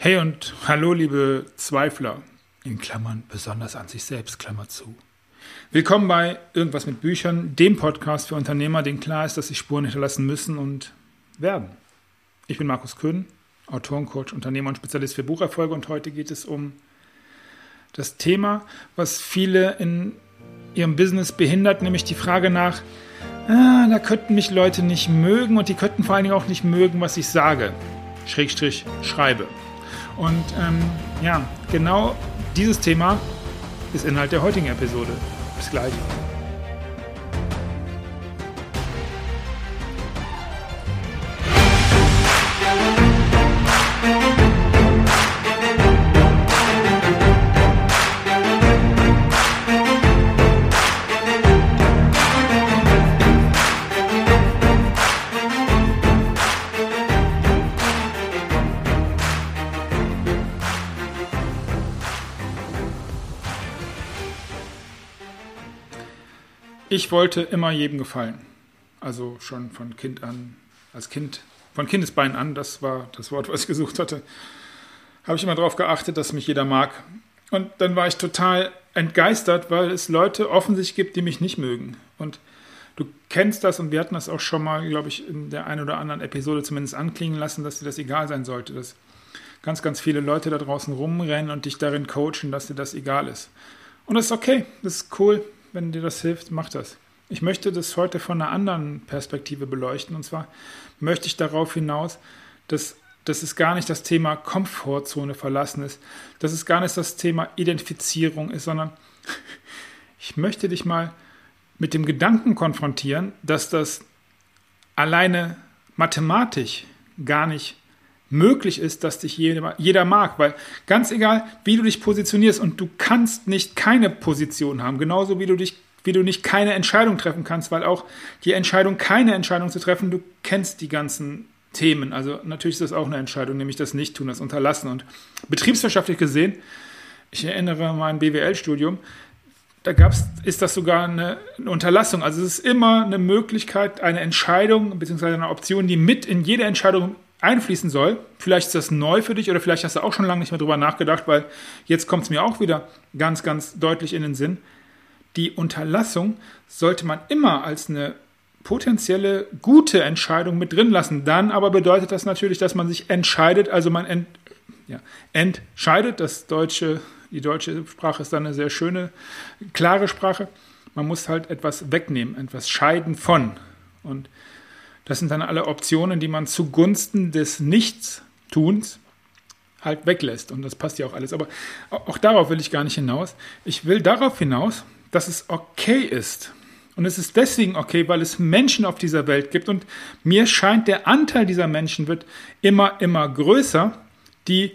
Hey und hallo, liebe Zweifler, in Klammern besonders an sich selbst, Klammer zu. Willkommen bei Irgendwas mit Büchern, dem Podcast für Unternehmer, denen klar ist, dass sie Spuren hinterlassen müssen und werden. Ich bin Markus Köhn, Autorencoach, Unternehmer und Spezialist für Bucherfolge und heute geht es um das Thema, was viele in ihrem Business behindert, nämlich die Frage nach, ah, da könnten mich Leute nicht mögen und die könnten vor allen Dingen auch nicht mögen, was ich sage, Schrägstrich schreibe. Und ähm, ja, genau dieses Thema ist Inhalt der heutigen Episode. Bis gleich. Ich wollte immer jedem gefallen. Also schon von Kind an, als Kind, von Kindesbein an, das war das Wort, was ich gesucht hatte, habe ich immer darauf geachtet, dass mich jeder mag. Und dann war ich total entgeistert, weil es Leute offensichtlich gibt, die mich nicht mögen. Und du kennst das und wir hatten das auch schon mal, glaube ich, in der einen oder anderen Episode zumindest anklingen lassen, dass dir das egal sein sollte, dass ganz, ganz viele Leute da draußen rumrennen und dich darin coachen, dass dir das egal ist. Und das ist okay, das ist cool, wenn dir das hilft, mach das. Ich möchte das heute von einer anderen Perspektive beleuchten. Und zwar möchte ich darauf hinaus, dass, dass es gar nicht das Thema Komfortzone verlassen ist, dass es gar nicht das Thema Identifizierung ist, sondern ich möchte dich mal mit dem Gedanken konfrontieren, dass das alleine mathematisch gar nicht möglich ist, dass dich jeder, jeder mag. Weil ganz egal, wie du dich positionierst und du kannst nicht keine Position haben, genauso wie du dich wie du nicht keine Entscheidung treffen kannst, weil auch die Entscheidung, keine Entscheidung zu treffen, du kennst die ganzen Themen. Also natürlich ist das auch eine Entscheidung, nämlich das Nicht-Tun, das Unterlassen. Und betriebswirtschaftlich gesehen, ich erinnere mein BWL-Studium, da gab's, ist das sogar eine, eine, Unterlassung. Also es ist immer eine Möglichkeit, eine Entscheidung bzw. eine Option, die mit in jede Entscheidung einfließen soll. Vielleicht ist das neu für dich oder vielleicht hast du auch schon lange nicht mehr drüber nachgedacht, weil jetzt kommt es mir auch wieder ganz, ganz deutlich in den Sinn. Die Unterlassung sollte man immer als eine potenzielle gute Entscheidung mit drin lassen. Dann aber bedeutet das natürlich, dass man sich entscheidet, also man ent, ja, entscheidet. Das deutsche, die deutsche Sprache ist dann eine sehr schöne, klare Sprache. Man muss halt etwas wegnehmen, etwas scheiden von. Und das sind dann alle Optionen, die man zugunsten des Nichtstuns halt weglässt. Und das passt ja auch alles. Aber auch darauf will ich gar nicht hinaus. Ich will darauf hinaus, dass es okay ist. Und es ist deswegen okay, weil es Menschen auf dieser Welt gibt. Und mir scheint, der Anteil dieser Menschen wird immer, immer größer, die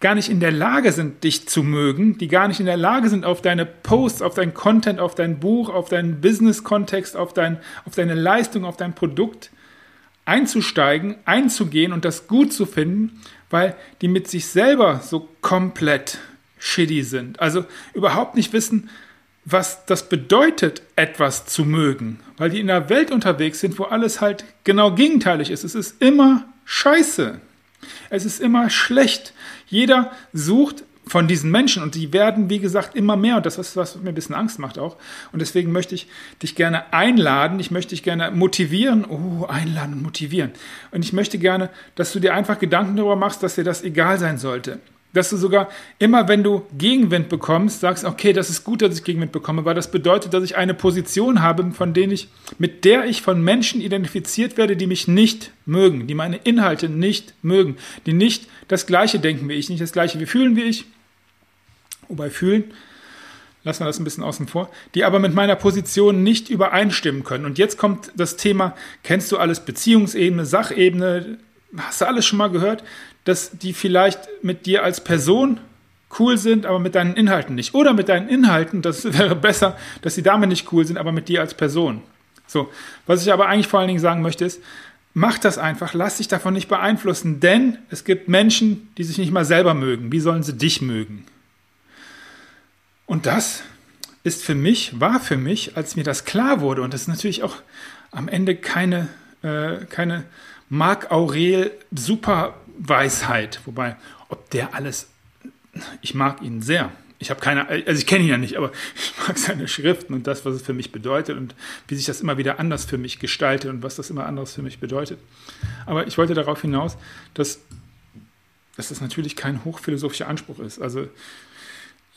gar nicht in der Lage sind, dich zu mögen, die gar nicht in der Lage sind, auf deine Posts, auf dein Content, auf dein Buch, auf deinen Business-Kontext, auf, dein, auf deine Leistung, auf dein Produkt einzusteigen, einzugehen und das gut zu finden, weil die mit sich selber so komplett shitty sind. Also überhaupt nicht wissen, was das bedeutet, etwas zu mögen, weil die in einer Welt unterwegs sind, wo alles halt genau gegenteilig ist. Es ist immer scheiße. Es ist immer schlecht. Jeder sucht von diesen Menschen und die werden, wie gesagt, immer mehr und das ist was, was mir ein bisschen Angst macht auch. Und deswegen möchte ich dich gerne einladen, ich möchte dich gerne motivieren, oh, einladen und motivieren. Und ich möchte gerne, dass du dir einfach Gedanken darüber machst, dass dir das egal sein sollte. Dass du sogar immer, wenn du Gegenwind bekommst, sagst, okay, das ist gut, dass ich Gegenwind bekomme, weil das bedeutet, dass ich eine Position habe, von denen ich, mit der ich von Menschen identifiziert werde, die mich nicht mögen, die meine Inhalte nicht mögen, die nicht das Gleiche denken wie ich, nicht das Gleiche wie fühlen wie ich, wobei fühlen, lassen wir das ein bisschen außen vor, die aber mit meiner Position nicht übereinstimmen können. Und jetzt kommt das Thema, kennst du alles Beziehungsebene, Sachebene, hast du alles schon mal gehört, dass die vielleicht mit dir als Person cool sind, aber mit deinen Inhalten nicht. Oder mit deinen Inhalten, das wäre besser, dass sie damit nicht cool sind, aber mit dir als Person. So, was ich aber eigentlich vor allen Dingen sagen möchte, ist, mach das einfach, lass dich davon nicht beeinflussen, denn es gibt Menschen, die sich nicht mal selber mögen. Wie sollen sie dich mögen? Und das ist für mich, war für mich, als mir das klar wurde, und das ist natürlich auch am Ende keine, äh, keine Marc Aurel Superweisheit, wobei ob der alles, ich mag ihn sehr. Ich habe keine, also ich kenne ihn ja nicht, aber ich mag seine Schriften und das, was es für mich bedeutet und wie sich das immer wieder anders für mich gestaltet und was das immer anderes für mich bedeutet. Aber ich wollte darauf hinaus, dass, dass das natürlich kein hochphilosophischer Anspruch ist. Also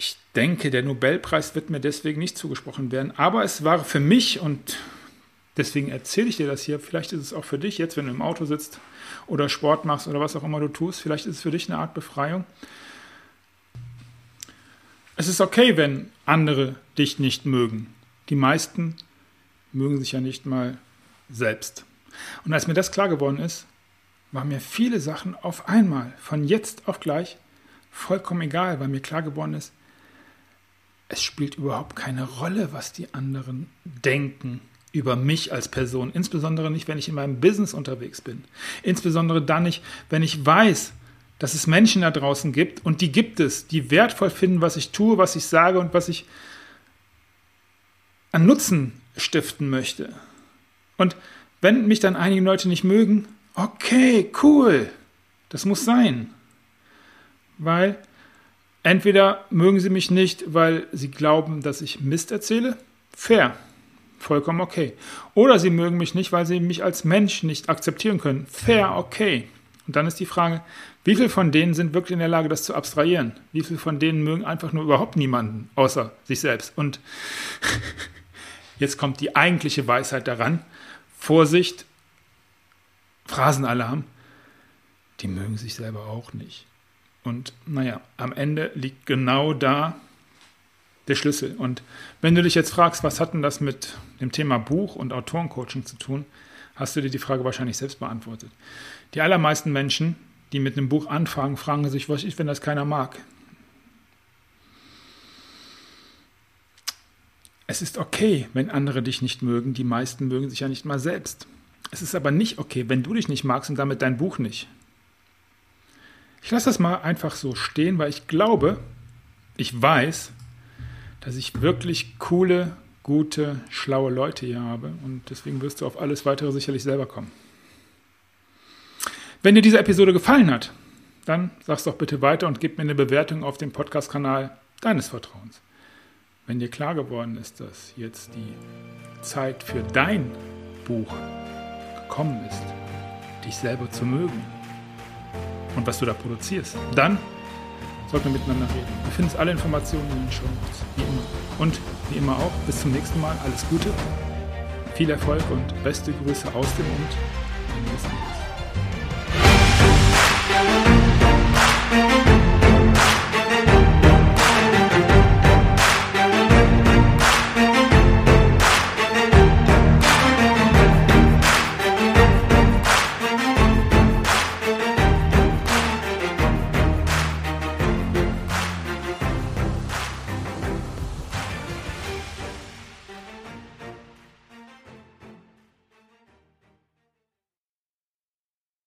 ich denke, der Nobelpreis wird mir deswegen nicht zugesprochen werden, aber es war für mich und deswegen erzähle ich dir das hier, vielleicht ist es auch für dich jetzt, wenn du im Auto sitzt oder Sport machst oder was auch immer du tust, vielleicht ist es für dich eine Art Befreiung. Es ist okay, wenn andere dich nicht mögen. Die meisten mögen sich ja nicht mal selbst. Und als mir das klar geworden ist, waren mir viele Sachen auf einmal, von jetzt auf gleich, vollkommen egal, weil mir klar geworden ist, es spielt überhaupt keine Rolle, was die anderen denken über mich als Person, insbesondere nicht, wenn ich in meinem Business unterwegs bin, insbesondere dann nicht, wenn ich weiß, dass es Menschen da draußen gibt und die gibt es, die wertvoll finden, was ich tue, was ich sage und was ich an Nutzen stiften möchte. Und wenn mich dann einige Leute nicht mögen, okay, cool, das muss sein. Weil entweder mögen sie mich nicht, weil sie glauben, dass ich Mist erzähle, fair, vollkommen okay. Oder sie mögen mich nicht, weil sie mich als Mensch nicht akzeptieren können, fair, okay. Und dann ist die Frage, wie viele von denen sind wirklich in der Lage, das zu abstrahieren? Wie viele von denen mögen einfach nur überhaupt niemanden, außer sich selbst? Und jetzt kommt die eigentliche Weisheit daran. Vorsicht, Phrasenalarm, die mögen sich selber auch nicht. Und naja, am Ende liegt genau da der Schlüssel. Und wenn du dich jetzt fragst, was hat denn das mit dem Thema Buch und Autorencoaching zu tun, hast du dir die Frage wahrscheinlich selbst beantwortet. Die allermeisten Menschen, die mit einem Buch anfangen, fragen sich, was ist, wenn das keiner mag? Es ist okay, wenn andere dich nicht mögen. Die meisten mögen sich ja nicht mal selbst. Es ist aber nicht okay, wenn du dich nicht magst und damit dein Buch nicht. Ich lasse das mal einfach so stehen, weil ich glaube, ich weiß, dass ich wirklich coole, gute, schlaue Leute hier habe und deswegen wirst du auf alles weitere sicherlich selber kommen. Wenn dir diese Episode gefallen hat, dann sag's doch bitte weiter und gib mir eine Bewertung auf dem Podcast-Kanal deines Vertrauens. Wenn dir klar geworden ist, dass jetzt die Zeit für dein Buch gekommen ist, dich selber zu mögen und was du da produzierst, dann sollten wir miteinander reden. Du findest alle Informationen in den Show Notes, wie immer. Und wie immer auch, bis zum nächsten Mal, alles Gute, viel Erfolg und beste Grüße aus dem und.